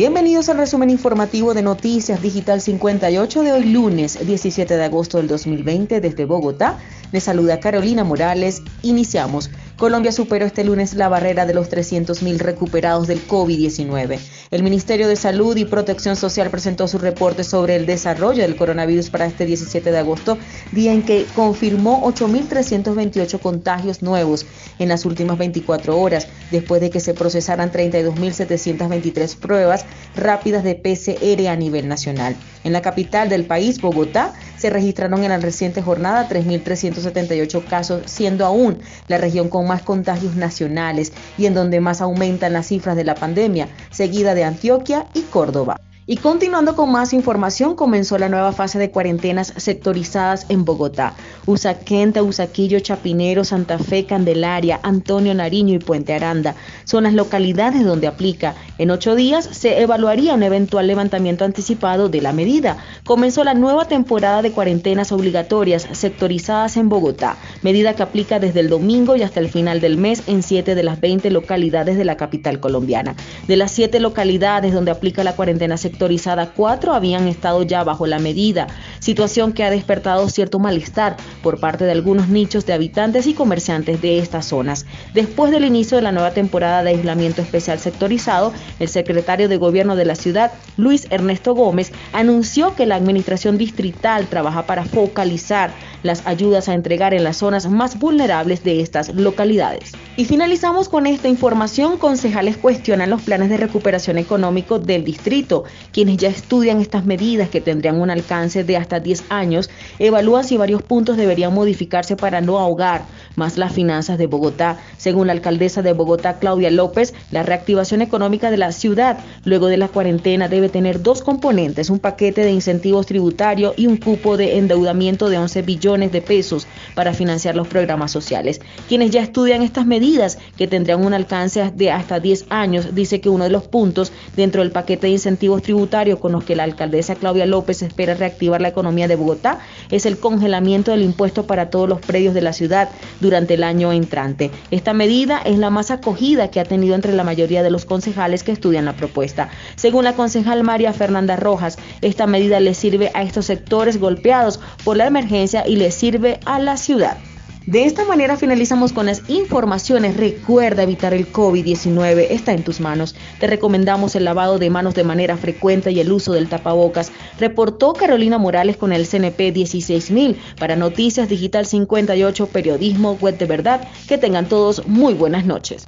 Bienvenidos al resumen informativo de Noticias Digital 58 de hoy lunes 17 de agosto del 2020 desde Bogotá. Les saluda Carolina Morales. Iniciamos. Colombia superó este lunes la barrera de los 300.000 recuperados del COVID-19. El Ministerio de Salud y Protección Social presentó su reporte sobre el desarrollo del coronavirus para este 17 de agosto, día en que confirmó 8.328 contagios nuevos en las últimas 24 horas, después de que se procesaran 32.723 pruebas rápidas de PCR a nivel nacional. En la capital del país, Bogotá, se registraron en la reciente jornada 3.378 casos, siendo aún la región con más contagios nacionales y en donde más aumentan las cifras de la pandemia, seguida de Antioquia y Córdoba. Y continuando con más información, comenzó la nueva fase de cuarentenas sectorizadas en Bogotá. Usaquenta, Usaquillo, Chapinero, Santa Fe, Candelaria, Antonio Nariño y Puente Aranda son las localidades donde aplica. En ocho días se evaluaría un eventual levantamiento anticipado de la medida. Comenzó la nueva temporada de cuarentenas obligatorias sectorizadas en Bogotá, medida que aplica desde el domingo y hasta el final del mes en siete de las 20 localidades de la capital colombiana. De las siete localidades donde aplica la cuarentena sectorizada, cuatro habían estado ya bajo la medida, situación que ha despertado cierto malestar por parte de algunos nichos de habitantes y comerciantes de estas zonas. Después del inicio de la nueva temporada de aislamiento especial sectorizado, el secretario de Gobierno de la ciudad, Luis Ernesto Gómez, anunció que la administración distrital trabaja para focalizar las ayudas a entregar en las zonas más vulnerables de estas localidades. Y finalizamos con esta información. Concejales cuestionan los planes de recuperación económico del distrito. Quienes ya estudian estas medidas que tendrían un alcance de hasta 10 años, evalúan si varios puntos deberían modificarse para no ahogar más las finanzas de Bogotá. Según la alcaldesa de Bogotá, Claudia López, la reactivación económica de la ciudad luego de la cuarentena debe tener dos componentes, un paquete de incentivos tributarios y un cupo de endeudamiento de 11 billones de pesos para financiar los programas sociales. Quienes ya estudian estas medidas, que tendrían un alcance de hasta 10 años, dice que uno de los puntos dentro del paquete de incentivos tributarios con los que la alcaldesa Claudia López espera reactivar la economía de Bogotá es el congelamiento del impuesto para todos los predios de la ciudad durante el año entrante. Esta medida es la más acogida que ha tenido entre la mayoría de los concejales que estudian la propuesta. Según la concejal María Fernanda Rojas, esta medida le sirve a estos sectores golpeados por la emergencia y le sirve a la ciudad. De esta manera finalizamos con las informaciones. Recuerda evitar el COVID-19, está en tus manos. Te recomendamos el lavado de manos de manera frecuente y el uso del tapabocas. Reportó Carolina Morales con el CNP 16000 para Noticias Digital 58, Periodismo Web de Verdad. Que tengan todos muy buenas noches.